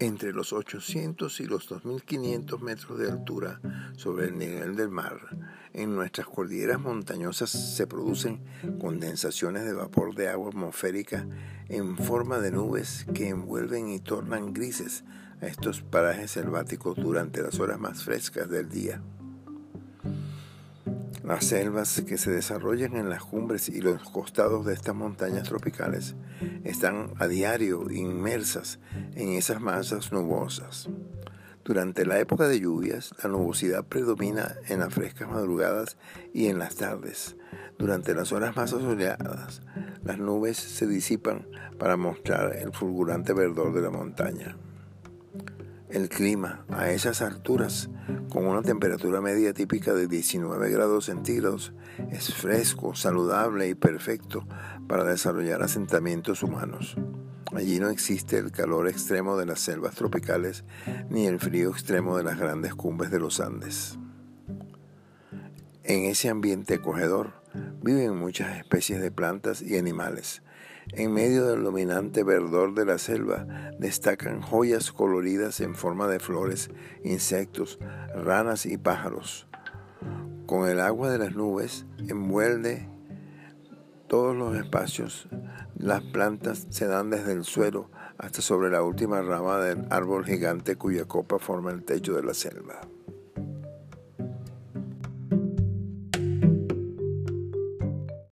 entre los 800 y los 2500 metros de altura sobre el nivel del mar, en nuestras cordilleras montañosas se producen condensaciones de vapor de agua atmosférica en forma de nubes que envuelven y tornan grises a estos parajes selváticos durante las horas más frescas del día. Las selvas que se desarrollan en las cumbres y los costados de estas montañas tropicales están a diario inmersas en esas masas nubosas. Durante la época de lluvias, la nubosidad predomina en las frescas madrugadas y en las tardes. Durante las horas más asoleadas, las nubes se disipan para mostrar el fulgurante verdor de la montaña. El clima a esas alturas, con una temperatura media típica de 19 grados centígrados, es fresco, saludable y perfecto para desarrollar asentamientos humanos. Allí no existe el calor extremo de las selvas tropicales ni el frío extremo de las grandes cumbres de los Andes. En ese ambiente acogedor viven muchas especies de plantas y animales, en medio del dominante verdor de la selva destacan joyas coloridas en forma de flores, insectos, ranas y pájaros. Con el agua de las nubes envuelve todos los espacios. Las plantas se dan desde el suelo hasta sobre la última rama del árbol gigante cuya copa forma el techo de la selva.